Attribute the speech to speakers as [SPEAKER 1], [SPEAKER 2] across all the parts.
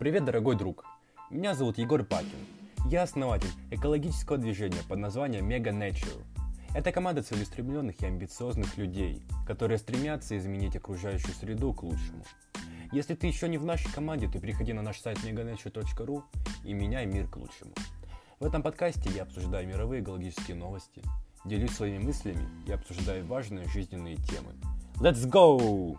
[SPEAKER 1] Привет, дорогой друг! Меня зовут Егор Пакин. Я основатель экологического движения под названием Mega Nature. Это команда целеустремленных и амбициозных людей, которые стремятся изменить окружающую среду к лучшему. Если ты еще не в нашей команде, то приходи на наш сайт meganature.ru и меняй мир к лучшему. В этом подкасте я обсуждаю мировые экологические новости, делюсь своими мыслями и обсуждаю важные жизненные темы. Let's go!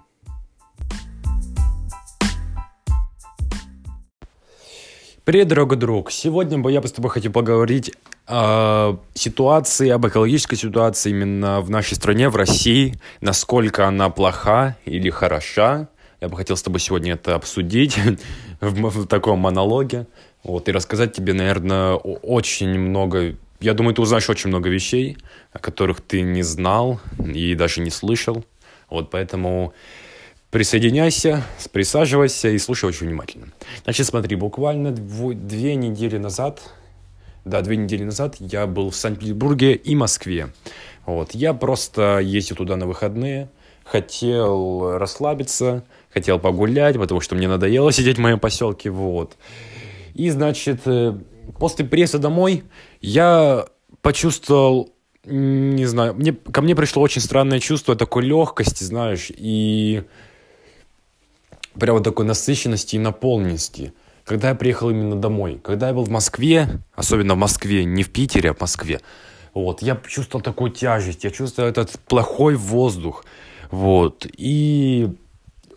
[SPEAKER 1] Привет, дорогой друг! Сегодня бы я бы с тобой хотел поговорить о ситуации, об экологической ситуации именно в нашей стране, в России, насколько она плоха или хороша. Я бы хотел с тобой сегодня это обсудить в, в таком монологе. Вот, и рассказать тебе, наверное, очень много... Я думаю, ты узнаешь очень много вещей, о которых ты не знал и даже не слышал. Вот, поэтому Присоединяйся, присаживайся и слушай очень внимательно. Значит, смотри, буквально две недели назад, да, две недели назад я был в Санкт-Петербурге и Москве. Вот, я просто ездил туда на выходные, хотел расслабиться, хотел погулять, потому что мне надоело сидеть в моем поселке, вот. И, значит, э, после приезда домой я почувствовал не знаю, мне, ко мне пришло очень странное чувство такой легкости, знаешь, и прям вот такой насыщенности и наполненности. Когда я приехал именно домой, когда я был в Москве, особенно в Москве, не в Питере, а в Москве, вот, я чувствовал такую тяжесть, я чувствовал этот плохой воздух, вот, и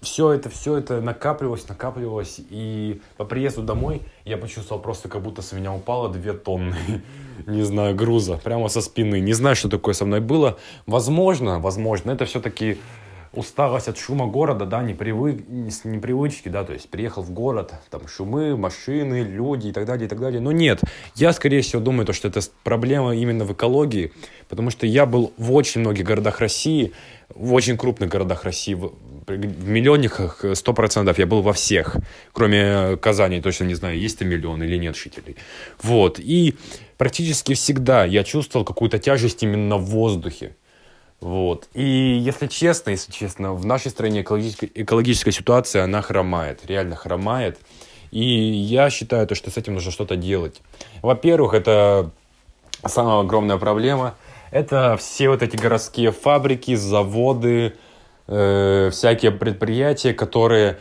[SPEAKER 1] все это, все это накапливалось, накапливалось, и по приезду домой я почувствовал просто, как будто с меня упало две тонны, не знаю, груза, прямо со спины. Не знаю, что такое со мной было. Возможно, возможно, это все-таки усталость от шума города, да, непривы... непривычки, да, то есть приехал в город, там шумы, машины, люди и так далее, и так далее. Но нет, я, скорее всего, думаю, то, что это проблема именно в экологии, потому что я был в очень многих городах России, в очень крупных городах России, в, в миллионниках 100% я был во всех, кроме Казани, точно не знаю, есть там миллион или нет жителей. Вот, и практически всегда я чувствовал какую-то тяжесть именно в воздухе. Вот. И если честно, если честно, в нашей стране экологическая, экологическая ситуация, она хромает, реально хромает. И я считаю, то, что с этим нужно что-то делать. Во-первых, это самая огромная проблема. Это все вот эти городские фабрики, заводы, э, всякие предприятия, которые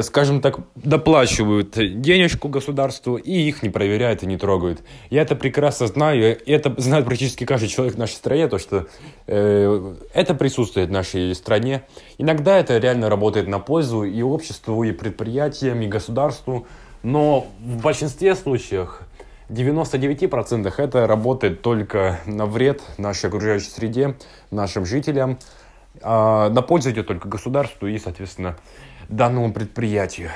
[SPEAKER 1] скажем так, доплачивают денежку государству и их не проверяют и не трогают. Я это прекрасно знаю, и это знает практически каждый человек в нашей стране, то что э, это присутствует в нашей стране. Иногда это реально работает на пользу и обществу, и предприятиям, и государству, но в большинстве случаев 99% это работает только на вред нашей окружающей среде, нашим жителям, а на пользу идет только государству и, соответственно, данному предприятию.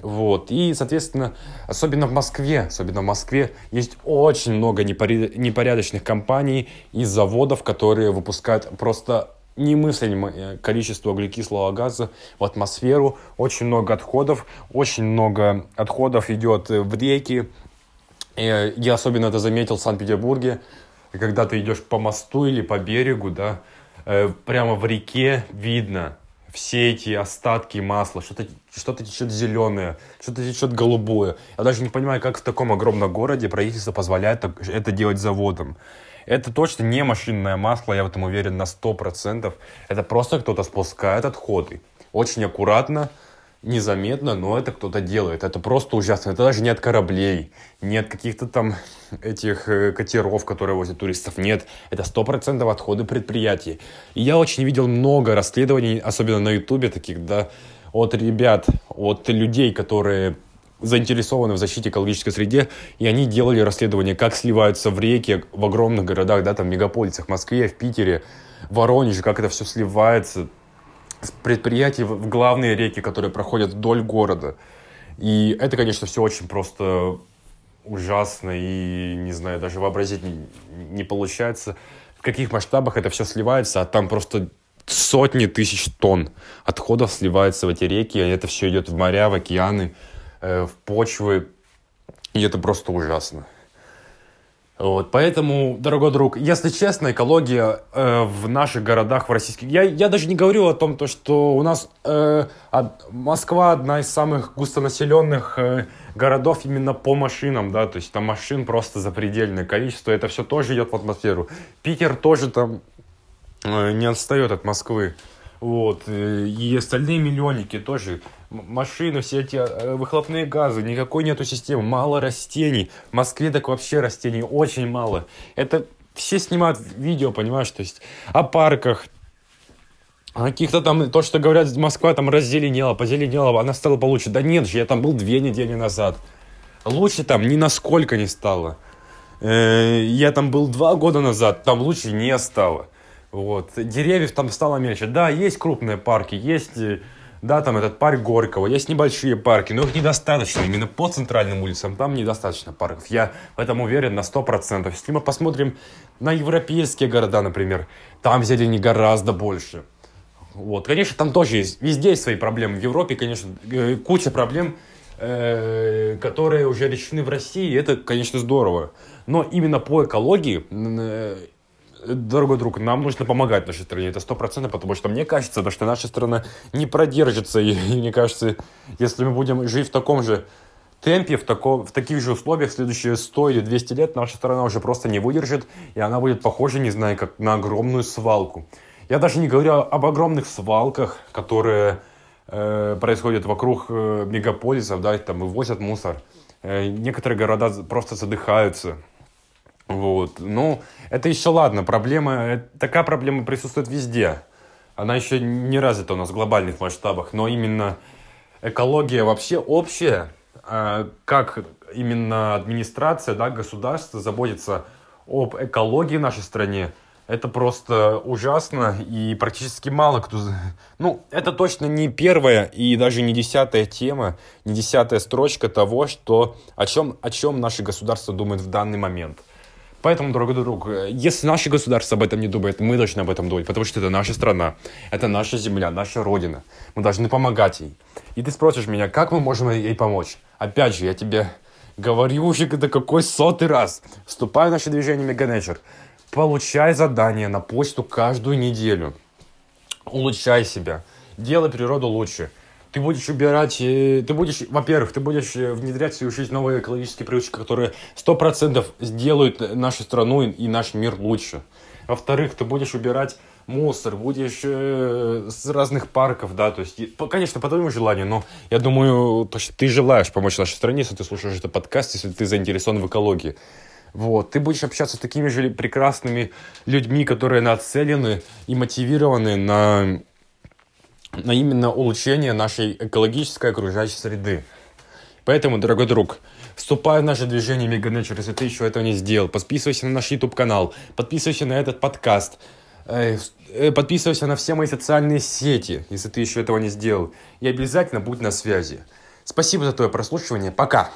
[SPEAKER 1] Вот. И, соответственно, особенно в Москве, особенно в Москве есть очень много непорядочных компаний и заводов, которые выпускают просто немыслимое количество углекислого газа в атмосферу, очень много отходов, очень много отходов идет в реки. И я особенно это заметил в Санкт-Петербурге, когда ты идешь по мосту или по берегу, да, э, прямо в реке видно все эти остатки масла, что-то что течет зеленое, что-то течет голубое. Я даже не понимаю, как в таком огромном городе правительство позволяет это делать заводом. Это точно не машинное масло, я в этом уверен на 100%. Это просто кто-то спускает отходы. Очень аккуратно, незаметно, но это кто-то делает. Это просто ужасно. Это даже не от кораблей, не от каких-то там этих э, катеров, которые возят туристов. Нет, это сто процентов отходы предприятий. И я очень видел много расследований, особенно на ютубе таких, да, от ребят, от людей, которые заинтересованы в защите экологической среде, и они делали расследование, как сливаются в реки в огромных городах, да, там, мегаполисах, в Москве, в Питере, в Воронеже, как это все сливается, предприятий в главные реки, которые проходят вдоль города. И это, конечно, все очень просто ужасно и, не знаю, даже вообразить не, не получается, в каких масштабах это все сливается, а там просто сотни тысяч тонн отходов сливается в эти реки, и это все идет в моря, в океаны, э, в почвы, и это просто ужасно. Вот, поэтому, дорогой друг, если честно, экология э, в наших городах, в российских... Я, я даже не говорю о том, то, что у нас э, от, Москва одна из самых густонаселенных э, городов именно по машинам, да, то есть там машин просто запредельное количество, это все тоже идет в атмосферу. Питер тоже там э, не отстает от Москвы. Вот. Э, и остальные миллионники тоже. Машины, все эти э, выхлопные газы, никакой нету системы, мало растений. В Москве так вообще растений очень мало. Это все снимают видео, понимаешь, то есть о парках, о каких-то там, то, что говорят, Москва там раззеленела, позеленела, она стала получше. Да нет же, я там был две недели назад. Лучше там ни насколько не стало. Э, я там был два года назад, там лучше не стало. Вот. Деревьев там стало меньше. Да, есть крупные парки, есть, э, да, там этот парк Горького, есть небольшие парки, но их недостаточно. Именно по центральным улицам там недостаточно парков. Я в этом уверен на 100%. Если мы посмотрим на европейские города, например, там зелени гораздо больше. Вот. Конечно, там тоже есть, везде есть свои проблемы. В Европе, конечно, э, куча проблем, э, которые уже решены в России, это, конечно, здорово. Но именно по экологии дорогой друг, нам нужно помогать нашей стране, это сто процентов, потому что мне кажется, что наша страна не продержится, и, и мне кажется, если мы будем жить в таком же темпе, в, таком, в таких же условиях следующие 100 или 200 лет, наша страна уже просто не выдержит, и она будет похожа, не знаю, как на огромную свалку. Я даже не говорю об огромных свалках, которые э, происходят вокруг э, мегаполисов, да, там вывозят мусор. Э, некоторые города просто задыхаются, вот. Ну, это еще ладно. Проблема, э, такая проблема присутствует везде. Она еще не развита у нас в глобальных масштабах, но именно экология вообще общая, а, как именно администрация, да, государство заботится об экологии в нашей стране, это просто ужасно, и практически мало кто... Ну, это точно не первая и даже не десятая тема, не десятая строчка того, что, о, чем, о чем наше государство думает в данный момент – Поэтому, дорогой друг, если наше государство об этом не думает, мы должны об этом думать, потому что это наша страна, это наша земля, наша родина. Мы должны помогать ей. И ты спросишь меня, как мы можем ей помочь? Опять же, я тебе говорю уже это какой сотый раз. Вступай в наше движение Меганечер. Получай задания на почту каждую неделю. Улучшай себя. Делай природу лучше ты будешь убирать, э, ты будешь, во-первых, ты будешь э, внедрять в свою жизнь новые экологические привычки, которые сто процентов сделают нашу страну и наш мир лучше. Во-вторых, ты будешь убирать мусор, будешь э, с разных парков, да, то есть, конечно, по твоему желанию, но я думаю, то, что ты желаешь помочь нашей стране, если ты слушаешь этот подкаст, если ты заинтересован в экологии. Вот, ты будешь общаться с такими же прекрасными людьми, которые нацелены и мотивированы на на именно улучшение нашей экологической окружающей среды. Поэтому, дорогой друг, вступай в наше движение Меганечер, если ты еще этого не сделал. Подписывайся на наш YouTube-канал, подписывайся на этот подкаст, э, э, подписывайся на все мои социальные сети, если ты еще этого не сделал. И обязательно будь на связи. Спасибо за твое прослушивание. Пока!